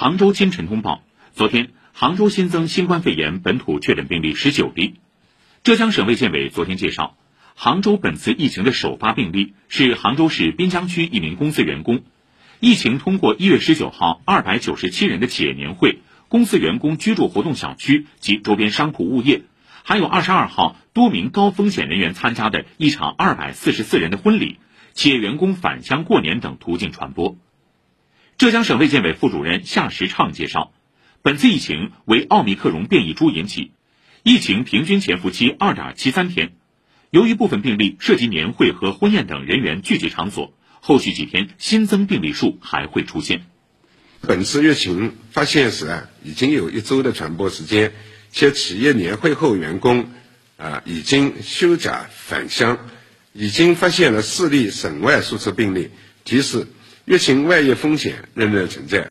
杭州今晨通报，昨天杭州新增新冠肺炎本土确诊病例十九例。浙江省卫健委昨天介绍，杭州本次疫情的首发病例是杭州市滨江区一名公司员工。疫情通过一月十九号二百九十七人的企业年会、公司员工居住活动小区及周边商铺物业，还有二十二号多名高风险人员参加的一场二百四十四人的婚礼、企业员工返乡过年等途径传播。浙江省卫健委副主任夏时畅介绍，本次疫情为奥密克戎变异株引起。疫情平均潜伏期二点七三天，由于部分病例涉及年会和婚宴等人员聚集场所，后续几天新增病例数还会出现。本次疫情发现时啊，已经有一周的传播时间，且企业年会后员工啊已经休假返乡，已经发现了四例省外输出病例，提示疫情外溢风险仍然存在。